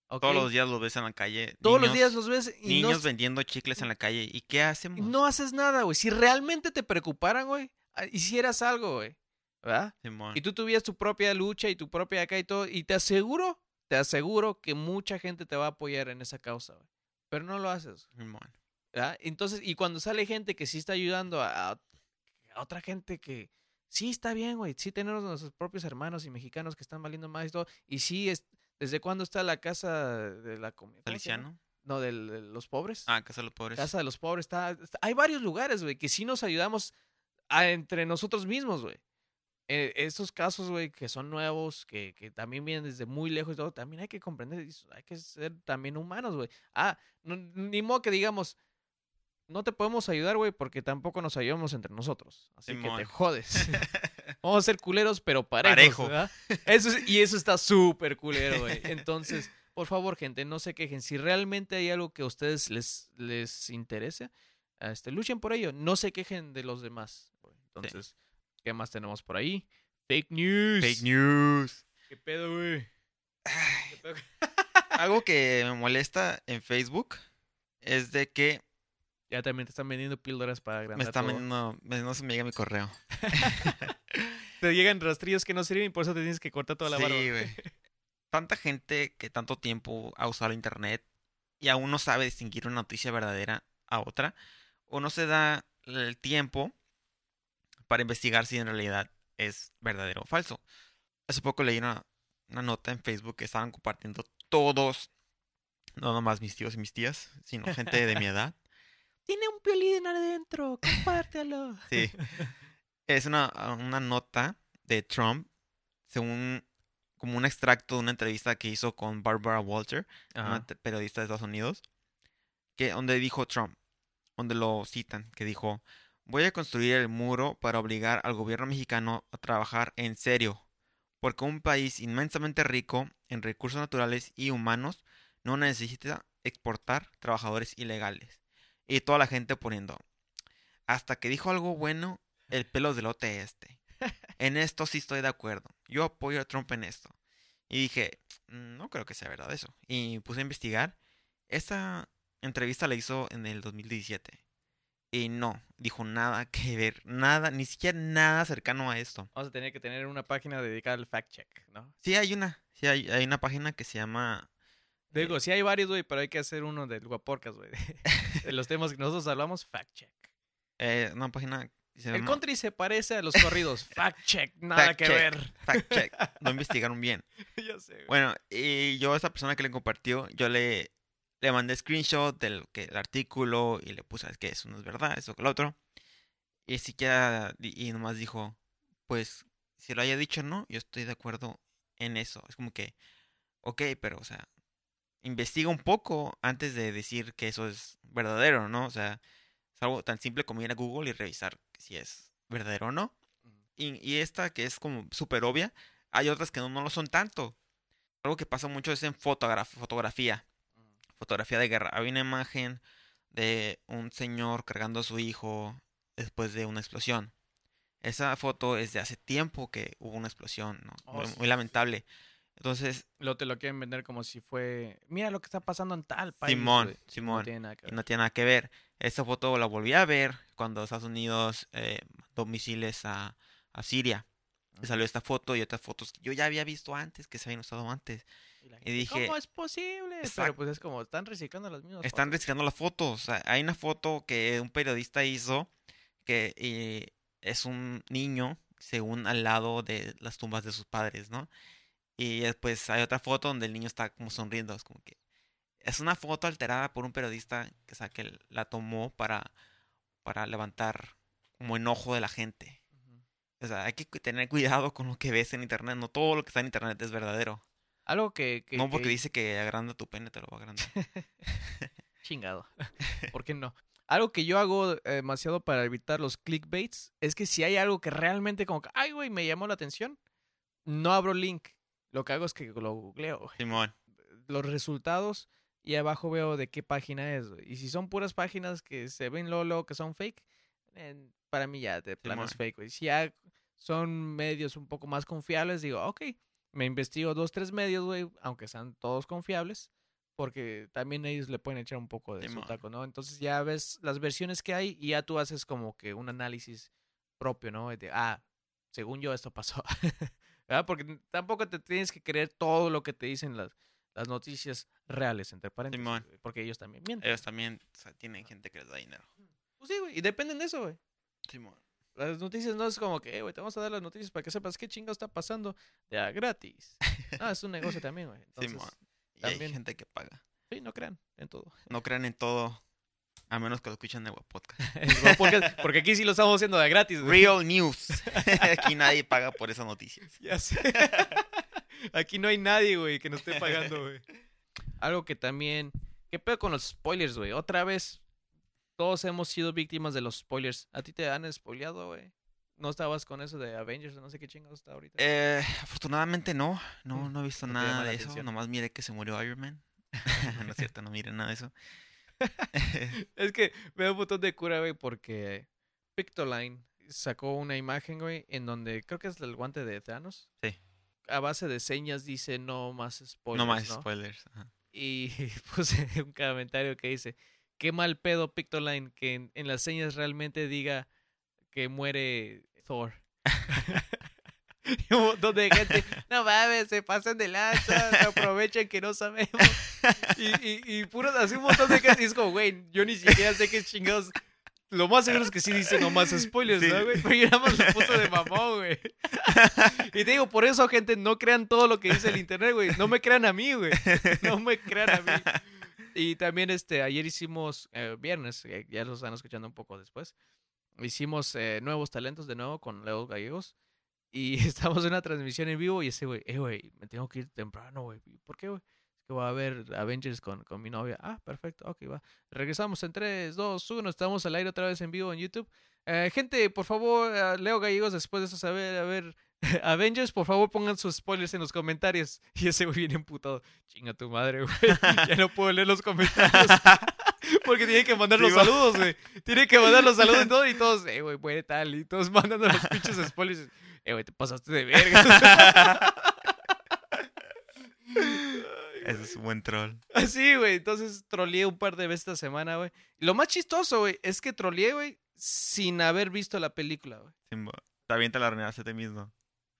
¿Ok? Los Todos los días los ves en la calle. Todos los días los ves y no, Niños vendiendo chicles en la calle. ¿Y qué hacemos? no haces nada, güey. Si realmente te preocuparan, güey, ah, hicieras algo, güey. ¿Verdad? Simón. Y tú tuvieras tu propia lucha y tu propia acá y todo. Y te aseguro, te aseguro que mucha gente te va a apoyar en esa causa, güey. Pero no lo haces. ¿verdad? Entonces, y cuando sale gente que sí está ayudando a, otra gente que sí está bien, güey. Sí tenemos nuestros propios hermanos y mexicanos que están valiendo más y todo. Y sí, es, ¿desde cuándo está la casa de la comida? ¿Saliciano? No, de los pobres. Ah, Casa de los Pobres. Casa de los pobres. Está, está- hay varios lugares, güey, que sí nos ayudamos a- entre nosotros mismos, güey. Eh, estos casos, güey, que son nuevos, que, que también vienen desde muy lejos y todo, también hay que comprender, hay que ser también humanos, güey. Ah, no- ni modo que digamos, no te podemos ayudar, güey, porque tampoco nos ayudamos entre nosotros. Así que te jodes. Vamos a ser culeros, pero parejos, Parejo. ¿verdad? Eso es- y eso está súper culero, güey. Entonces, por favor, gente, no se quejen. Si realmente hay algo que a ustedes les, les interese, este, luchen por ello. No se quejen de los demás. Entonces, ¿qué más tenemos por ahí? Fake news. Fake news. ¿Qué pedo, güey? ¿Qué pedo? Algo que me molesta en Facebook es de que Ya también te están vendiendo píldoras para me agrandar está todo. vendiendo, me- no se me llega mi correo. Te llegan rastrillos que no sirven y por eso te tienes que cortar toda la sí, barba. güey. Tanta gente que tanto tiempo ha usado internet y aún no sabe distinguir una noticia verdadera a otra, o no se da el tiempo para investigar si en realidad es verdadero o falso. Hace poco leí una, una nota en Facebook que estaban compartiendo todos, no nomás mis tíos y mis tías, sino gente de mi edad. Tiene un piolín adentro, compártelo. Sí. Es una, una nota de Trump, según como un extracto de una entrevista que hizo con Barbara Walter, una periodista de Estados Unidos, que donde dijo Trump, donde lo citan, que dijo, voy a construir el muro para obligar al gobierno mexicano a trabajar en serio, porque un país inmensamente rico en recursos naturales y humanos no necesita exportar trabajadores ilegales. Y toda la gente poniendo, hasta que dijo algo bueno, el pelo de lote este. En esto sí estoy de acuerdo. Yo apoyo a Trump en esto. Y dije, "Mm, no creo que sea verdad eso. Y puse a investigar. Esta entrevista la hizo en el 2017. Y no, dijo nada que ver, nada, ni siquiera nada cercano a esto. Vamos a tener que tener una página dedicada al fact check, ¿no? Sí, hay una, sí, hay, hay una página que se llama... Digo, sí hay varios, güey, pero hay que hacer uno del Guaporcas, güey. De los temas que nosotros hablamos, fact check. eh, una página se El llama... country se parece a los corridos. Fact check, nada Fact que check. ver. Fact check. No investigaron bien. ya sé, güey. Bueno, y yo a esa persona que le compartió, yo le, le mandé screenshot del que, el artículo y le puse "Es que eso no es verdad, eso que lo otro. Y siquiera, y nomás dijo, pues, si lo haya dicho no, yo estoy de acuerdo en eso. Es como que, ok, pero, o sea, investiga un poco antes de decir que eso es verdadero, ¿no? O sea, es algo tan simple como ir a Google y revisar si es verdadero o no. Y, y esta que es como súper obvia, hay otras que no, no lo son tanto. Algo que pasa mucho es en fotograf- fotografía. Fotografía de guerra. Hay una imagen de un señor cargando a su hijo después de una explosión. Esa foto es de hace tiempo que hubo una explosión, ¿no? Oh, muy, sí, muy sí, lamentable. Entonces, Lo te lo quieren vender como si fue. Mira lo que está pasando en tal país. Simón, güey". Simón. No tiene nada que y ver. no tiene nada que ver. Esa foto la volví a ver cuando Estados Unidos eh, mandó misiles a, a Siria. Y salió esta foto y otras fotos que yo ya había visto antes, que se habían usado antes. Y, la y gente, dije- ¿Cómo es posible? Pero pues es como, están reciclando las mismas. Están fotos. reciclando las fotos. Hay una foto que un periodista hizo que eh, es un niño, según al lado de las tumbas de sus padres, ¿no? Y después hay otra foto donde el niño está como sonriendo. Es como que es una foto alterada por un periodista que, o sea, que la tomó para, para levantar como enojo de la gente. O sea, hay que tener cuidado con lo que ves en internet. No todo lo que está en internet es verdadero. Algo que. que no porque que- dice que agranda tu pene, te lo va a agrandar. Chingado. ¿Por qué no? Algo que yo hago eh, demasiado para evitar los clickbaits es que si hay algo que realmente como que, ay, güey, me llamó la atención, no abro link. Lo que hago es que lo googleo, güey. Simón. los resultados y abajo veo de qué página es. güey. Y si son puras páginas que se ven luego que son fake, eh, para mí ya de plano es fake. güey. Si ya son medios un poco más confiables, digo, ok, me investigo dos, tres medios, güey, aunque sean todos confiables, porque también ellos le pueden echar un poco de su taco, ¿no? Entonces ya ves las versiones que hay y ya tú haces como que un análisis propio, ¿no? De, ah, según yo esto pasó. ¿Verdad? Porque tampoco te tienes que creer todo lo que te dicen las, las noticias reales, entre paréntesis, Simón. porque ellos también mienten. Ellos también o sea, tienen gente que les da dinero. Pues sí, güey, y dependen de eso, güey. Simón. Las noticias no es como que, "Eh, güey, te vamos a dar las noticias para que sepas qué chingo está pasando ya gratis. No, es un negocio también, güey. Entonces, Simón. Y hay también- gente que paga. sí, no crean en todo. No crean en todo, a menos que lo escuchen de Podcast. Es guapo, porque, porque aquí sí lo estamos haciendo de gratis, güey. Real News. Aquí nadie paga por esas noticias. Ya sé. Aquí no hay nadie, güey, que nos esté pagando, güey. Algo que también. ¿Qué pedo con los spoilers, güey? Otra vez, todos hemos sido víctimas de los spoilers. ¿A ti te han spoileado, güey? ¿No estabas con eso de Avengers o no sé qué chingados está ahorita? Eh, afortunadamente no. No, Mm, no he visto no nada de eso. atención. Nomás miré que se murió Iron Man. no es cierto, no miré nada de eso. Es que me da un botón de cura, güey, porque Pictoline sacó una imagen, güey, en donde creo que es el guante de Thanos. Sí. A base de señas dice no más spoilers. no más ¿no? spoilers. ajá. Y puse un comentario que dice, qué mal pedo Pictoline que en, en las señas realmente diga que muere Thor. y un montón de gente, no mames, se pasan de lanza, se aprovechan que no sabemos. Y, y, y puro, así un montón de gente, y es como, güey, yo ni siquiera sé qué chingados. Lo más seguro es que sí dice nomás spoilers, Sí. ¿no, güey? Pero yo nada más lo puso de mamón, güey. Y te digo, por eso, gente, no crean todo lo que dice el internet, güey. No me crean a mí, güey. No me crean a mí. Y también, este, ayer hicimos, eh, viernes, ya lo están escuchando un poco después, hicimos eh, nuevos talentos de nuevo con Leos Gallegos. Y estamos en una transmisión en vivo y ese güey, eh, güey, me tengo que ir temprano, güey. ¿Por qué, güey? que voy a ver Avengers con, con mi novia. Ah, perfecto, ok, va. Regresamos en 3, 2, 1, estamos al aire otra vez en vivo en YouTube. Eh, gente, por favor, eh, Leo Gallegos, después de eso, saber, a ver, Avengers, por favor pongan sus spoilers en los comentarios. Y ese güey viene emputado. Chinga tu madre, güey. Ya no puedo leer los comentarios. Porque tiene que mandar Sí, los saludos, güey. Tiene que mandar los saludos y todo. Y todos, eh, güey, puede tal. Y todos mandando los pinches spoilers. Eh, güey, te pasaste de verga. Ese es un buen troll. Así, güey. Entonces troleé un par de veces esta semana, güey. Lo más chistoso, güey, es que troleé, güey, sin haber visto la película, güey. También te la arruinaste a ti mismo.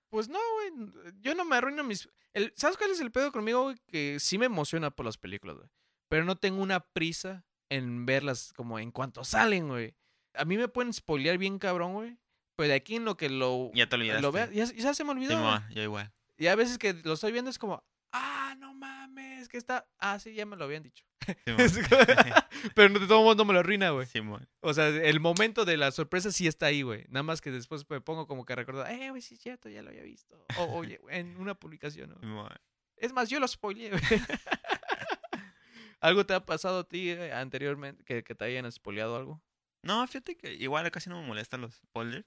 Pues no, güey. Yo no me arruino mis. El... ¿Sabes cuál es el pedo conmigo, güey? Que sí me emociona por las películas, güey. Pero no tengo una prisa en verlas como en cuanto salen, güey. A mí me pueden spoilear bien cabrón, güey. Pero de aquí en lo que lo. Ya te olvidaste. Lo vea, ya, ya se me olvidó. Simón, yo igual. Y a veces que lo estoy viendo es como, ah, no mames, que está. Ah, sí, ya me lo habían dicho. Pero no, de todo no me lo arruina, güey. O sea, el momento de la sorpresa sí está ahí, güey. Nada más que después me pongo como que a recordar, eh, güey, sí es cierto, ya lo había visto. O, oye, en una publicación, ¿no? Simón. Es más, yo lo spoileé, güey. ¿Algo te ha pasado a ti eh, anteriormente que, que te hayan spoileado algo? No, fíjate que igual casi no me molestan los spoilers.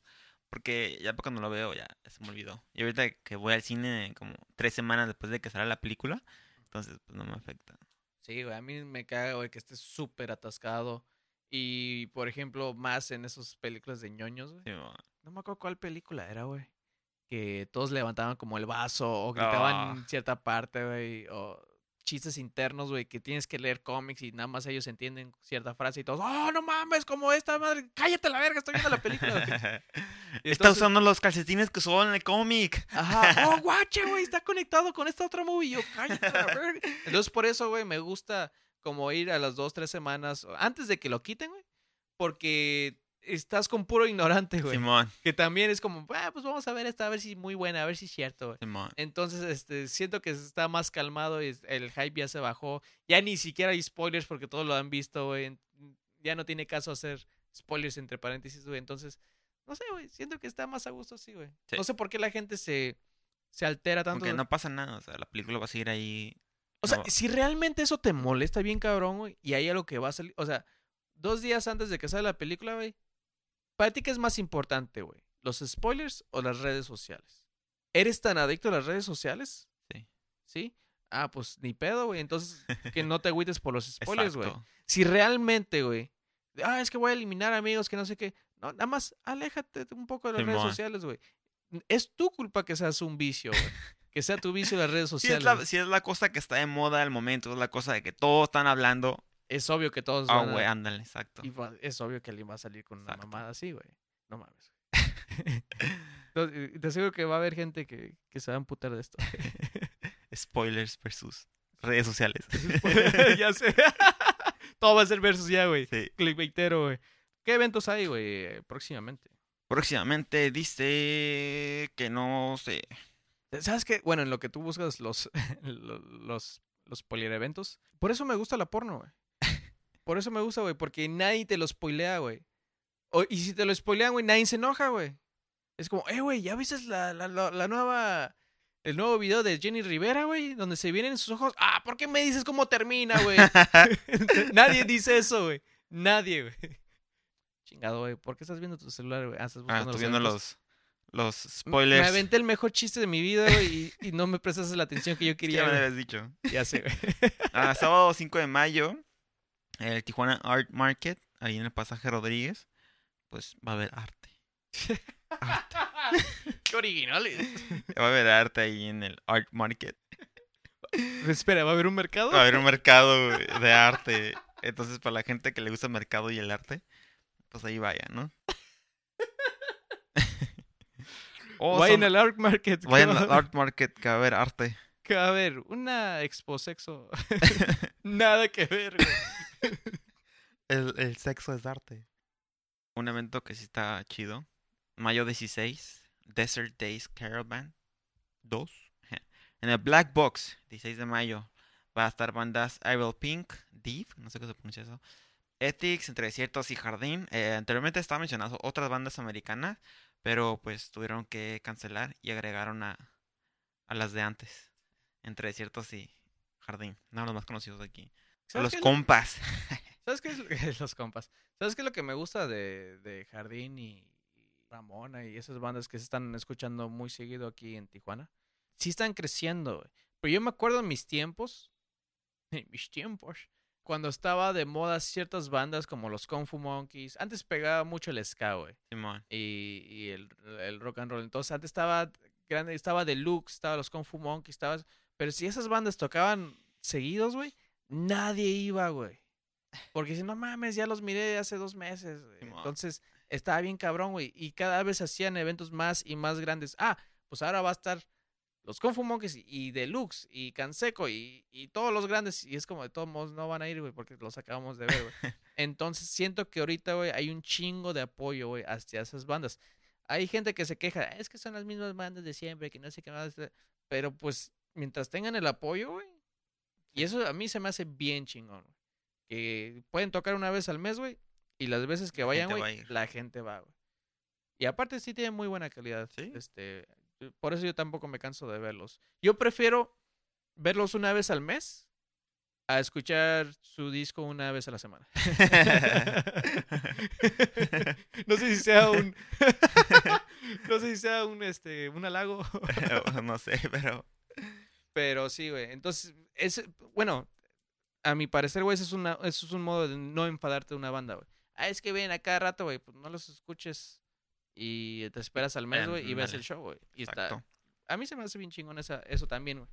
Porque ya cuando lo veo ya se me olvidó. Y ahorita que voy al cine como tres semanas después de que sale la película. Entonces pues no me afecta. Sí, güey, a mí me caga, güey, que esté súper atascado. Y, por ejemplo, más en esas películas de ñoños, güey. No me acuerdo cuál película era, güey. Que todos levantaban como el vaso o gritaban Ah. en cierta parte, güey. O chistes internos, güey, que tienes que leer cómics y nada más ellos entienden cierta frase y todos, ¡Oh, no mames! Como esta madre, cállate la verga, estoy viendo la película. güey". Y Está usando los calcetines que usó en el cómic. Ajá, oh, guache, güey, está conectado con esta otra movie. Yo, cállate la verga. Entonces, por eso, güey, me gusta como ir a las dos, tres semanas antes de que lo quiten, güey. Porque estás con puro ignorante, güey. Simón. Que también es como, ah, pues vamos a ver esta, a ver si es muy buena, a ver si es cierto, güey. Simón. Entonces, este, siento que está más calmado y el hype ya se bajó. Ya ni siquiera hay spoilers porque todos lo han visto, güey. Ya no tiene caso hacer spoilers entre paréntesis, güey. Entonces, no sé, güey. Siento que está más a gusto así, güey. Sí. No sé por qué la gente se, se altera tanto. Aunque no pasa nada. O sea, la película va a seguir ahí. O sea, si realmente eso te molesta bien cabrón, güey, y hay algo que va a salir, o sea, dos días antes de que salga la película, güey, ¿para ti qué es más importante, güey? ¿Los spoilers o las redes sociales? ¿Eres tan adicto a las redes sociales? Sí. ¿Sí? Ah, pues ni pedo, güey. Entonces, que no te agüites por los spoilers, güey. Si realmente, güey, ah, es que voy a eliminar amigos que no sé qué. No, nada más aléjate un poco de las redes sociales, güey. Es tu culpa que seas un vicio, güey. Que sea tu vicio las redes Si es, sociales. la, si es la cosa que está de moda al momento, es la cosa de que todos están hablando. Es obvio que todos Ah, güey, ándale, exacto. y es obvio que alguien va a salir con una mamada así, güey. No mames. Entonces, te aseguro que va a haber gente que, que se va a amputar de esto. Spoilers versus redes sociales. ya sé. Todo va a ser versus ya, güey. Sí. Clickbaitero, güey. ¿Qué eventos hay, güey, eh, próximamente? Próximamente dice que no sé. ¿Sabes qué? Bueno, en lo que tú buscas los, lo- los, los eventos. Por eso me gusta la porno, güey. Por eso me gusta, güey. Porque nadie te lo spoilea, güey. Y si te lo spoilean, güey, nadie se enoja, güey. Es como, eh, güey, ¿ya viste la, la, la, la nueva... El nuevo video de Jenny Rivera, güey, donde se vienen sus ojos. Ah, ¿por qué me dices cómo termina, güey? Nadie dice eso, güey. Nadie, güey. Chingado, güey. ¿Por qué estás viendo tu celular, güey? Ah, estás Ah, estoy viendo los, los Me spoilers. aventé el mejor chiste de mi vida, güey, y, y no me prestas la atención que yo que quería. ya me habías dicho. Ya sé, güey. Ah, sábado 5 de mayo, el Tijuana Art Market, ahí en el pasaje Rodríguez, pues va a haber arte. Qué originales. Va a haber arte ahí en el Art Market. Espera, ¿va a haber un mercado? Va a haber un mercado de arte. Entonces, para la gente que le gusta el mercado y el arte, pues ahí vaya, ¿no? O Vayan son- al Art Market. vayan va- al Art Market que va a haber arte. que va a haber una expo sexo. Nada que ver, güey. El, el sexo es arte. Un evento que sí está chido. Mayo 16, Desert Days Caravan 2. En el Black Box, 16 de mayo, va a estar bandas Ivel Pink, Deep, no sé qué se pronuncia eso. Ethics, Entre Desiertos y Jardín. Eh, anteriormente estaba mencionado otras bandas americanas, pero pues tuvieron que cancelar y agregaron a, a las de antes. Entre Desiertos y Jardín. No, los más conocidos de aquí. ¿Sabes Los compas. ¿Sabes qué es lo- los compas? ¿Sabes qué es lo que me gusta de, de Jardín y Ramona y esas bandas que se están escuchando muy seguido aquí en Tijuana? Sí están creciendo, güey. Pero yo me acuerdo en mis tiempos, en mis tiempos, cuando estaba de moda ciertas bandas como los Kung Fu Monkeys. Antes pegaba mucho el ska, güey. Simón. y, y el, el rock and roll. Entonces antes estaba grande, estaba Deluxe, estaba los Kung Fu Monkeys, estaba... Pero si esas bandas tocaban seguidos, güey, nadie iba, güey. Porque si no mames, ya los miré hace dos meses. güey". Simón. Entonces estaba bien cabrón, güey. Y cada vez hacían eventos más y más grandes. Ah, pues ahora va a estar los Kung Fu Monkeys y- y Deluxe y Canseco y, y todos los grandes. Y es como de todos modos no van a ir, güey, porque los acabamos de ver, güey. Entonces siento que ahorita, güey, hay un chingo de apoyo, güey, hacia esas bandas. Hay gente que se queja, es que son las mismas bandas de siempre, que no sé qué más. Pero pues, mientras tengan el apoyo, güey. Y eso a mí se me hace bien chingón, güey. Que pueden tocar una vez al mes, güey. Y las veces que vayan, güey, va la gente va, güey. Y aparte sí tienen muy buena calidad. Sí. Este, por eso yo tampoco me canso de verlos. Yo prefiero verlos una vez al mes a escuchar su disco una vez a la semana. no sé si sea un no sé si sea un este un halago, no sé, pero. Pero sí, güey. Entonces, es bueno, a mi parecer, güey, eso es una eso es un modo de no enfadarte de una banda, güey. Ah, es que ven a cada rato, güey, pues no los escuches y te esperas al mes, güey, y ves el show, güey. Y Exacto. está a mí se me hace bien chingón esa, eso también, güey.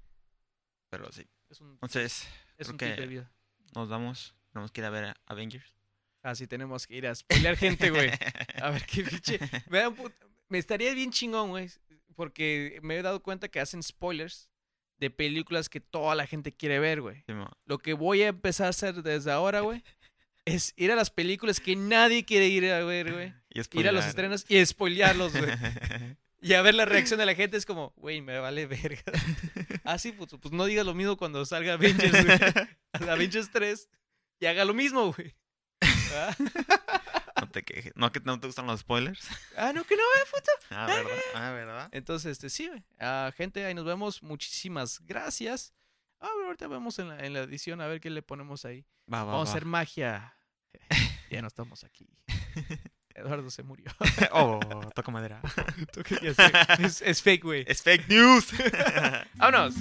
Pero sí. Es un Entonces, es un tip que- de vida. nos vamos. Tenemos que ir a ver a Avengers. Así tenemos que ir a spoilear gente, güey. A ver qué pinche. Me, me estaría bien chingón, güey. Porque me he dado cuenta que hacen spoilers de películas que toda la gente quiere ver, güey. Lo que voy a empezar a hacer desde ahora, güey, es ir a las películas que nadie quiere ir a ver, güey. Ir a los estrenos y spoilearlos, güey. Y a ver la reacción de la gente es como, güey, me vale verga. Así, pues, pues no digas lo mismo cuando salga Avengers, güey. Avengers 3 y haga lo mismo, güey. ¿Ah? No te quejes. ¿No que no te gustan los spoilers? Ah, no, que no, güey, puta. Ah, ¿verdad? Ah, ¿verdad? Entonces, este, sí, güey. Ah, gente, ahí nos vemos. Muchísimas gracias. Ah, ahorita vemos en la, en la edición a ver qué le ponemos ahí. Va, va, Vamos a hacer magia. ya no estamos aquí. Eduardo se murió. oh, toco madera. Es, es fake, güey. es fake news. Vámonos.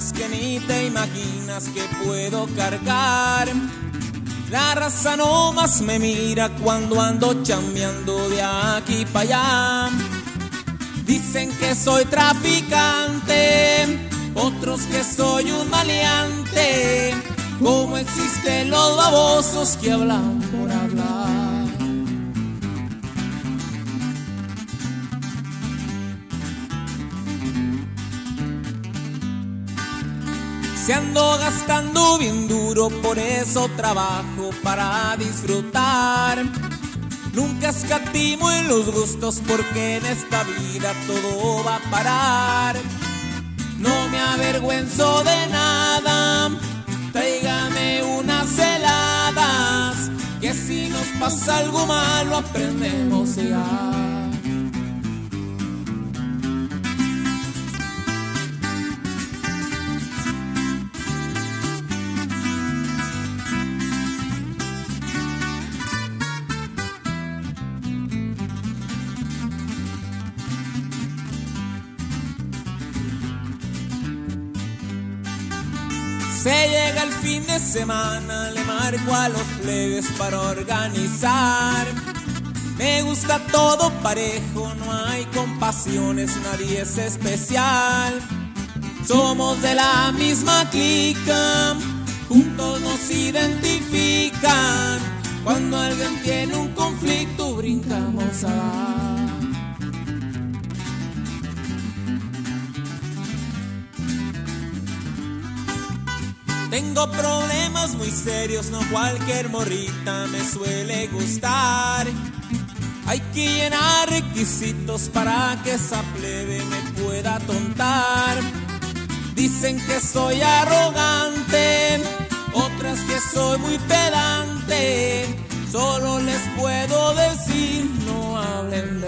Que ni te imaginas que puedo cargar. La raza no más me mira cuando ando chambeando de aquí para allá. Dicen que soy traficante, otros que soy un maleante. Como existen los babosos que hablan Se ando gastando bien duro, por eso trabajo para disfrutar. Nunca escatimo en los gustos porque en esta vida todo va a parar. No me avergüenzo de nada, tráigame unas heladas, que si nos pasa algo malo aprendemos ya. Se llega el fin de semana, le marco a los plebes para organizar. Me gusta todo parejo, no hay compasiones, nadie es especial. Somos de la misma clica, juntos nos identifican. Cuando alguien tiene un conflicto, brincamos a Tengo problemas muy serios, no cualquier morrita me suele gustar. Hay que llenar requisitos para que esa plebe me pueda tontar. Dicen que soy arrogante, otras que soy muy pedante. Solo les puedo decir no hablar